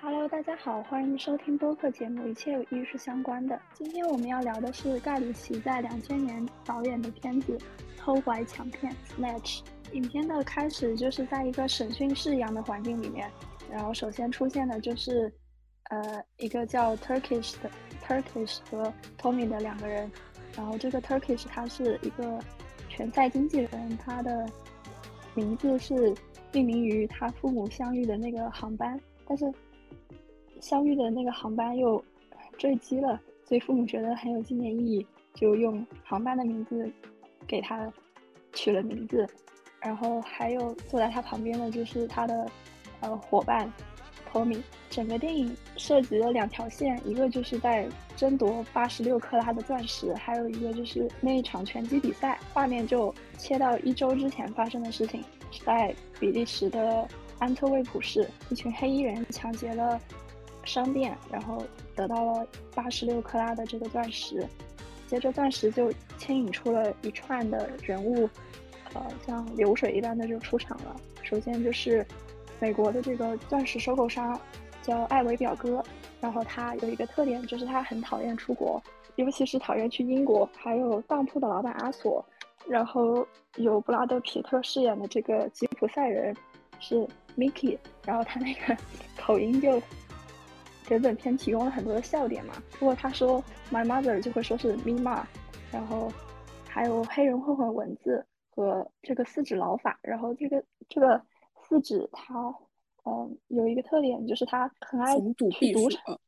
Hello，大家好，欢迎收听播客节目《一切与艺术相关的》。今天我们要聊的是盖里奇在两千年导演的片子《偷拐抢骗》（Snatch）。影片的开始就是在一个审讯室一样的环境里面，然后首先出现的就是呃一个叫 Turkish 的 Turkish 和 Tommy 的两个人，然后这个 Turkish 他是一个拳赛经纪人，他的名字是命名于他父母相遇的那个航班，但是相遇的那个航班又坠机了，所以父母觉得很有纪念意义，就用航班的名字给他取了名字。然后还有坐在他旁边的就是他的呃伙伴托米。整个电影涉及了两条线，一个就是在争夺八十六克拉的钻石，还有一个就是那一场拳击比赛。画面就切到一周之前发生的事情，是在比利时的安特卫普市，一群黑衣人抢劫了商店，然后得到了八十六克拉的这个钻石。接着钻石就牵引出了一串的人物。呃，像流水一般的就出场了。首先就是美国的这个钻石收购商，叫艾维表哥。然后他有一个特点，就是他很讨厌出国，尤其是讨厌去英国。还有当铺的老板阿索，然后有布拉德皮特饰演的这个吉普赛人是 Mickey，然后他那个 口音就给本片提供了很多的笑点嘛。如果他说 My mother，就会说是 Me ma。然后还有黑人混混文字。和这个四指老法，然后这个这个四指他，嗯，有一个特点就是他很爱去赌场，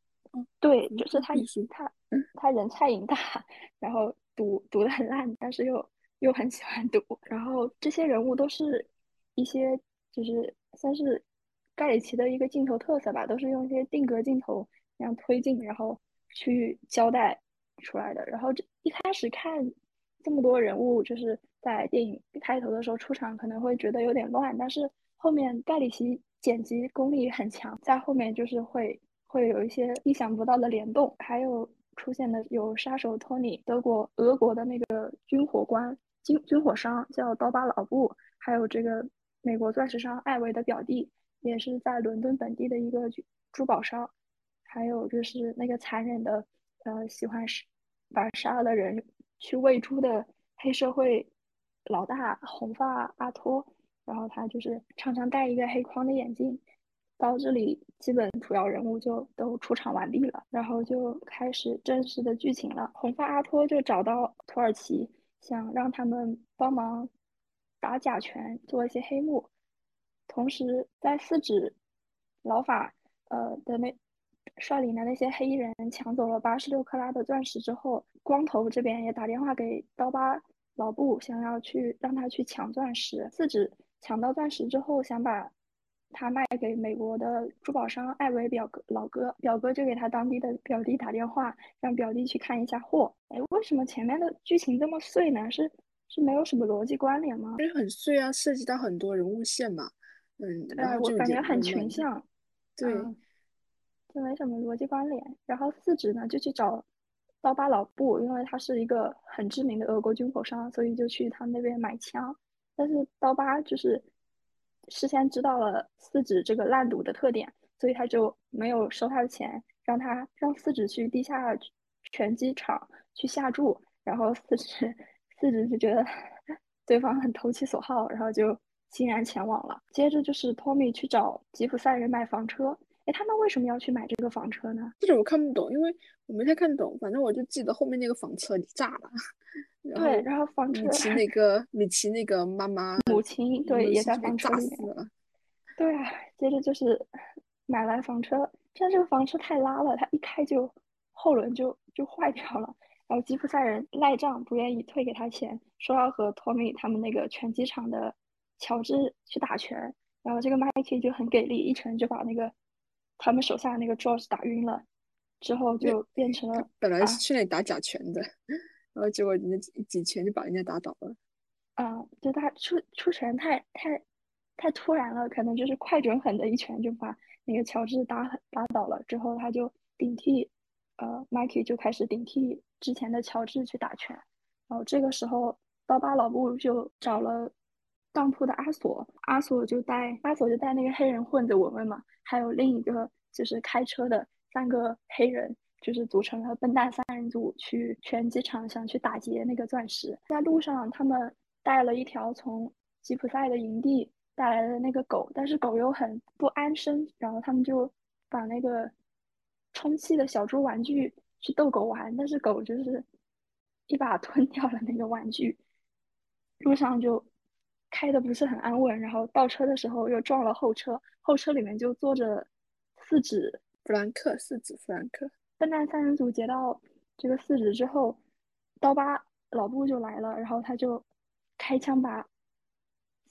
对，就是他他他人菜瘾大，然后赌赌的很烂，但是又又很喜欢赌。然后这些人物都是一些就是算是盖里奇的一个镜头特色吧，都是用一些定格镜头那样推进，然后去交代出来的。然后这一开始看这么多人物，就是。在电影开头的时候出场可能会觉得有点乱，但是后面盖里奇剪辑功力很强，在后面就是会会有一些意想不到的联动，还有出现的有杀手托尼，德国俄国的那个军火官军军火商叫刀疤老布，还有这个美国钻石商艾维的表弟，也是在伦敦本地的一个珠宝商，还有就是那个残忍的呃喜欢把杀了人去喂猪的黑社会。老大红发阿托，然后他就是常常戴一个黑框的眼镜。到这里，基本主要人物就都出场完毕了，然后就开始正式的剧情了。红发阿托就找到土耳其，想让他们帮忙打假拳，做一些黑幕。同时，在四指老法呃的那率领的那些黑衣人抢走了八十六克拉的钻石之后，光头这边也打电话给刀疤。老布想要去让他去抢钻石，四指抢到钻石之后，想把他卖给美国的珠宝商艾维表哥老哥，表哥就给他当地的表弟打电话，让表弟去看一下货。哎，为什么前面的剧情这么碎呢？是是没有什么逻辑关联吗？因为很碎啊，涉及到很多人物线嘛。嗯，对，我感觉很群像。对，就没什么逻辑关联。然后四指呢，就去找。刀疤老布，因为他是一个很知名的俄国军火商，所以就去他那边买枪。但是刀疤就是事先知道了四指这个烂赌的特点，所以他就没有收他的钱，让他让四指去地下拳击场去下注。然后四指四指就觉得 对方很投其所好，然后就欣然前往了。接着就是托米去找吉普赛人买房车。哎，他们为什么要去买这个房车呢？这个我看不懂，因为我没太看懂。反正我就记得后面那个房车炸了。对，然后房车。米奇那个米奇那个妈妈母亲对也在房车里面。对啊，接着就是买来房车，但这个房车太拉了，它一开就后轮就就坏掉了。然后吉普赛人赖账，不愿意退给他钱，说要和托米他们那个拳击场的乔治去打拳。然后这个 Mikey 就很给力，一拳就把那个。他们手下那个 George 打晕了，之后就变成了本来是去那里打假拳的，然后结果人家几拳就把人家打倒了。啊，就他出出拳太太太突然了，可能就是快准狠的一拳就把那个乔治打打倒了。之后他就顶替呃 Mikey 就开始顶替之前的乔治去打拳。然后这个时候刀疤老布就找了。当铺的阿索，阿索就带阿索就带那个黑人混子文文嘛，还有另一个就是开车的三个黑人，就是组成了笨蛋三人组，去拳击场想去打劫那个钻石。在路上，他们带了一条从吉普赛的营地带来的那个狗，但是狗又很不安生，然后他们就把那个充气的小猪玩具去逗狗玩，但是狗就是一把吞 掉了那个玩具。路上就开的不是很安稳，然后倒车的时候又撞了后车，后车里面就坐着四指弗兰克，四指弗兰克。笨蛋三人组劫到这个四指之后，刀疤老布就来了，然后他就开枪把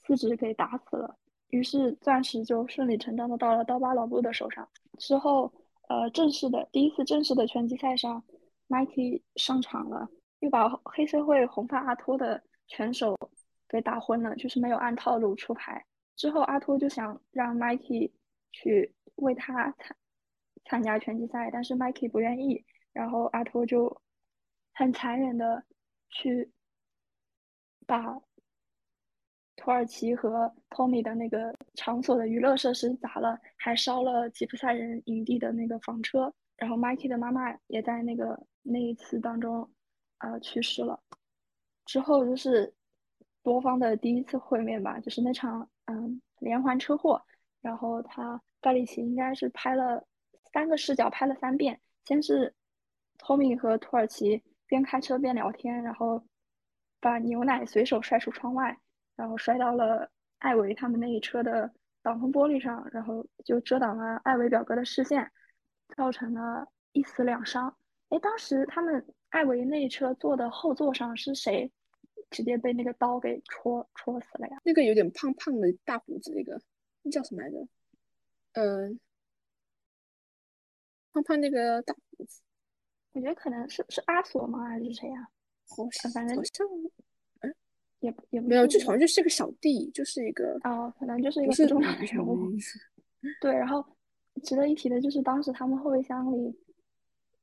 四指给打死了，于是钻石就顺理成章的到了刀疤老布的手上。之后，呃，正式的第一次正式的拳击赛上，Mikey 上场了，又把黑社会红发阿托的。拳手给打昏了，就是没有按套路出牌。之后阿托就想让 Mikey 去为他参参加拳击赛，但是 Mikey 不愿意。然后阿托就很残忍的去把土耳其和 Tommy 的那个场所的娱乐设施砸了，还烧了吉普赛人营地的那个房车。然后 Mikey 的妈妈也在那个那一次当中，呃，去世了。之后就是多方的第一次会面吧，就是那场嗯连环车祸，然后他盖里奇应该是拍了三个视角拍了三遍，先是托米和土耳其边开车边聊天，然后把牛奶随手摔出窗外，然后摔到了艾维他们那一车的挡风玻璃上，然后就遮挡了艾维表哥的视线，造成了一死两伤。哎，当时他们艾维那一车坐的后座上是谁？直接被那个刀给戳戳死了呀！那个有点胖胖的大胡子，那个那叫什么来着？嗯，胖胖那个大胡子，我觉得可能是是阿索吗？还是谁呀？好像反正好像，嗯，也也没有，就好像就是个小弟，就是一个哦，可能就是一个不重要人物。对，然后值得一提的就是当时他们后备箱里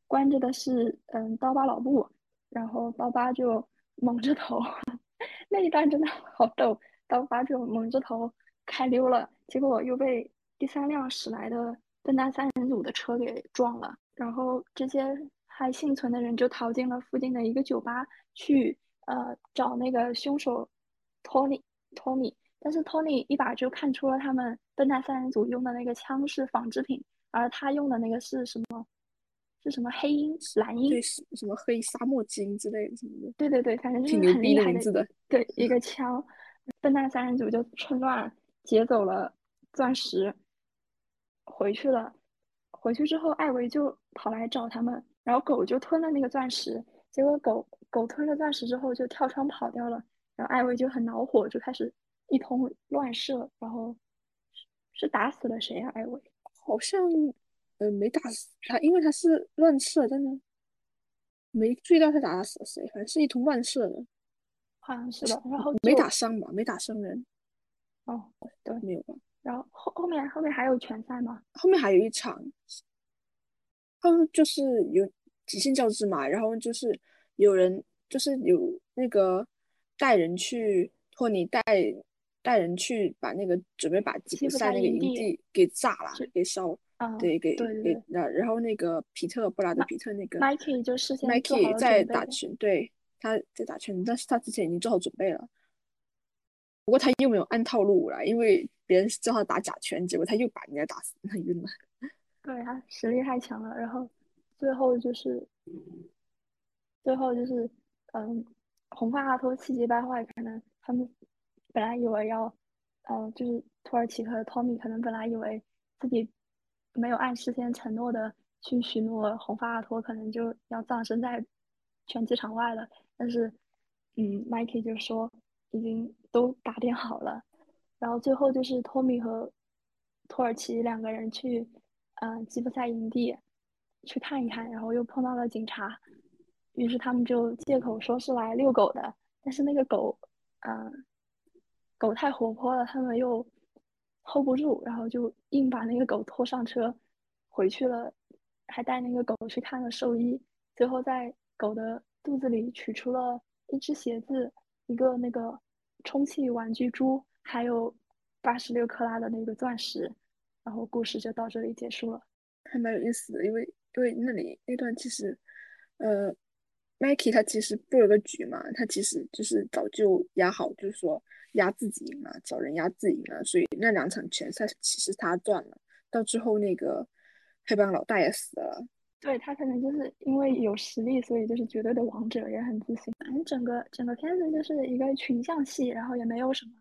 关着的是嗯刀疤老布，然后刀疤就。蒙着头，那一段真的好逗。刀疤就蒙着头开溜了，结果又被第三辆驶来的笨蛋三人组的车给撞了。然后这些还幸存的人就逃进了附近的一个酒吧，去呃找那个凶手托尼。托尼，但是托尼一把就看出了他们笨蛋三人组用的那个枪是仿制品，而他用的那个是什么？是什么黑鹰、蓝鹰？对，什么黑沙漠金之类的什么的。对对对，反正就是很厉害的。对，一个枪，笨蛋三人组就趁乱劫走了钻石，回去了。回去之后，艾维就跑来找他们，然后狗就吞了那个钻石。结果狗狗吞了钻石之后就跳窗跑掉了，然后艾维就很恼火，就开始一通乱射，然后是打死了谁呀？艾维好像。呃，没打死他，因为他是乱射，真的没注意到他打死了谁，反正是一通乱射的，好像是的。然后没打伤吧？没打伤人。哦，对，没有吧？然后后后面后面还有拳赛吗？后面还有一场，他们就是有极限交织嘛，然后就是有人就是有那个带人去托尼带带人去把那个准备把吉普赛那个营地给炸了，给烧。对，给给然然后那个皮特布拉德皮特那个，Mikey 就事先 Mikey 在打拳，对，他在打拳，但是他之前已经做好准备了。不过他又没有按套路来，因为别人叫他打假拳，结果他又把人家打死，他晕了。对他实力太强了，然后最后就是最后就是嗯，红发阿托气急败坏，可能他们本来以为要，呃，就是土耳其和 Tommy 可能本来以为自己。没有按事先承诺的去许诺，红发阿托可能就要葬身在拳击场外了。但是，嗯，Mikey 就说已经都打点好了。然后最后就是托米和土耳其两个人去，嗯，吉普赛营地去看一看，然后又碰到了警察，于是他们就借口说是来遛狗的。但是那个狗，嗯，狗太活泼了，他们又。Hold 不住，然后就硬把那个狗拖上车，回去了，还带那个狗去看了兽医，最后在狗的肚子里取出了一只鞋子，一个那个充气玩具猪，还有八十六克拉的那个钻石，然后故事就到这里结束了。还蛮有意思的，因为因为那里那段其实，呃，Mikey 他其实布了个局嘛，他其实就是早就压好，就是说压自己赢了，找人压自己赢了，所以那两场拳赛其实他赚了。到之后那个黑帮老大也死了，对他可能就是因为有实力，所以就是绝对的王者，也很自信。反正整个整个片子就是一个群像戏，然后也没有什么，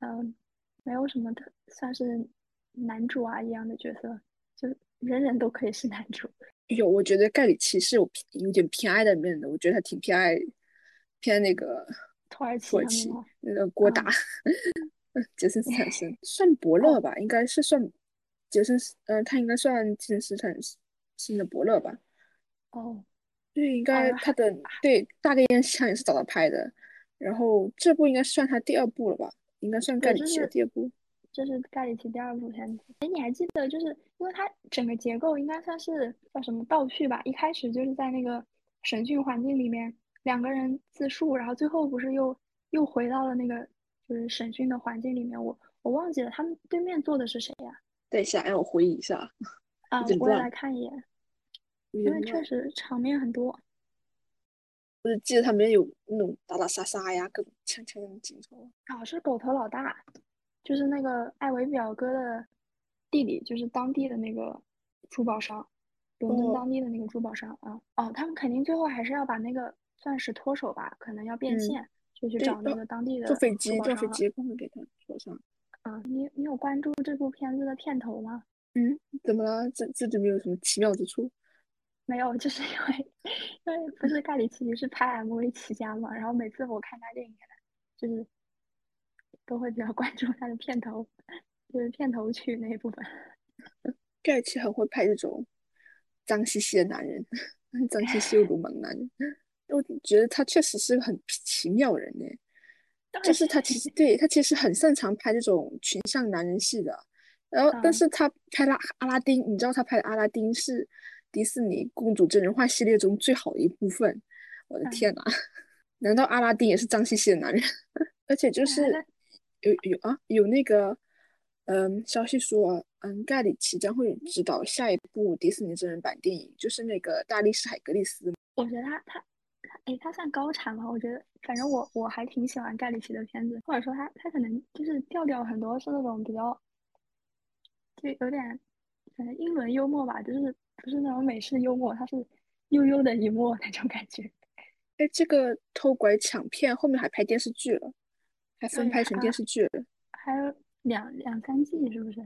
嗯，没有什么的算是男主啊一样的角色，就人人都可以是男主。有，我觉得盖里奇是有有点偏爱的面的，我觉得他挺偏爱偏那个土耳其那个郭达，杰森斯坦森 算伯乐吧，应该是算。杰森斯，嗯，他应该算杰森斯坦森的伯乐吧？哦，对，应该他的对大概印象也是找他拍的，然后这部应该算他第二部了吧？应该算盖里奇的第二部。这是盖里奇第二部片子。哎，你还记得，就是因为它整个结构应该算是叫什么倒叙吧？一开始就是在那个审讯环境里面，两个人自述，然后最后不是又又回到了那个就是审讯的环境里面。我我忘记了他们对面坐的是谁呀？等一下，让我回忆一下。啊，我也来看一眼，因为确实场面很多。我是记得他们有那种打打杀杀呀，各种枪枪的镜头。啊，是狗头老大，就是那个艾维表哥的弟弟，就是当地的那个珠宝商，伦敦当地的那个珠宝商啊。哦，他们肯定最后还是要把那个钻石脱手吧？可能要变现，就去找那个当地的坐飞机，坐飞机帮他给他脱上。啊，你你有关注这部片子的片头吗？嗯，怎么了？这这就没有什么奇妙之处？没有，就是因为因为不是盖里奇是拍 MV 起家嘛，然后每次我看他电影，就是都会比较关注他的片头，就是片头曲那一部分。盖里奇很会拍这种脏兮兮的男人，脏兮兮又鲁莽男人，我觉得他确实是个很奇妙人呢。就是他其实对他其实很擅长拍这种群像男人戏的，然后但是他拍了阿拉丁，你知道他拍的阿拉丁是迪士尼公主真人化系列中最好的一部分，我的天呐，难道阿拉丁也是脏兮兮的男人？而且就是有有啊有那个嗯消息说嗯盖里奇将会指导下一部迪士尼真人版电影，就是那个大力士海格力斯。我觉得他他。哎，他算高产吗？我觉得，反正我我还挺喜欢盖里奇的片子，或者说他他可能就是调调很多是那种比较，就有点，反正英伦幽默吧，就是不是那种美式幽默，他是悠悠的一幕那种感觉。哎，这个偷拐抢骗后面还拍电视剧了，还分拍成电视剧了，还有两两三季是不是？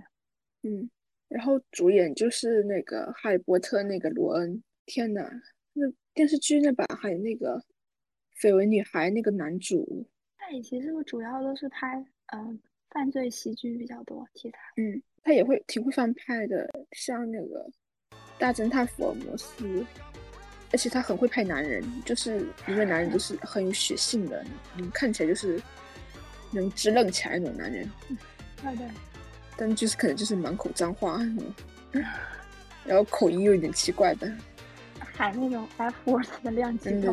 嗯，然后主演就是那个哈利波特那个罗恩，天呐，那。电视剧那版还有那个绯闻女孩那个男主，那以前是不是主要都是拍嗯犯罪喜剧比较多题材？嗯，他也会挺会翻拍的，像那个大侦探福尔摩斯，而且他很会拍男人，就是一个男人就 是很有血性的，你看起来就是能支棱起来那种男人。对的，但就是可能就是满口脏话，然后口音又有点奇怪的。喊那种 F word 的量级高，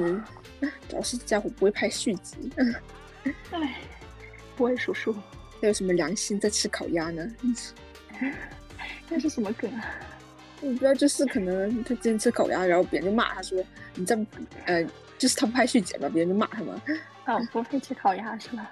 主要是这家伙不会拍续集，哎，不会数数，还有什么良心在吃烤鸭呢？那是什么梗啊？我不知道，就是可能他今天吃烤鸭，然后别人就骂他说：“你这，呃，就是他不拍续集嘛，别人就骂他嘛。”啊，不配吃烤鸭是吧？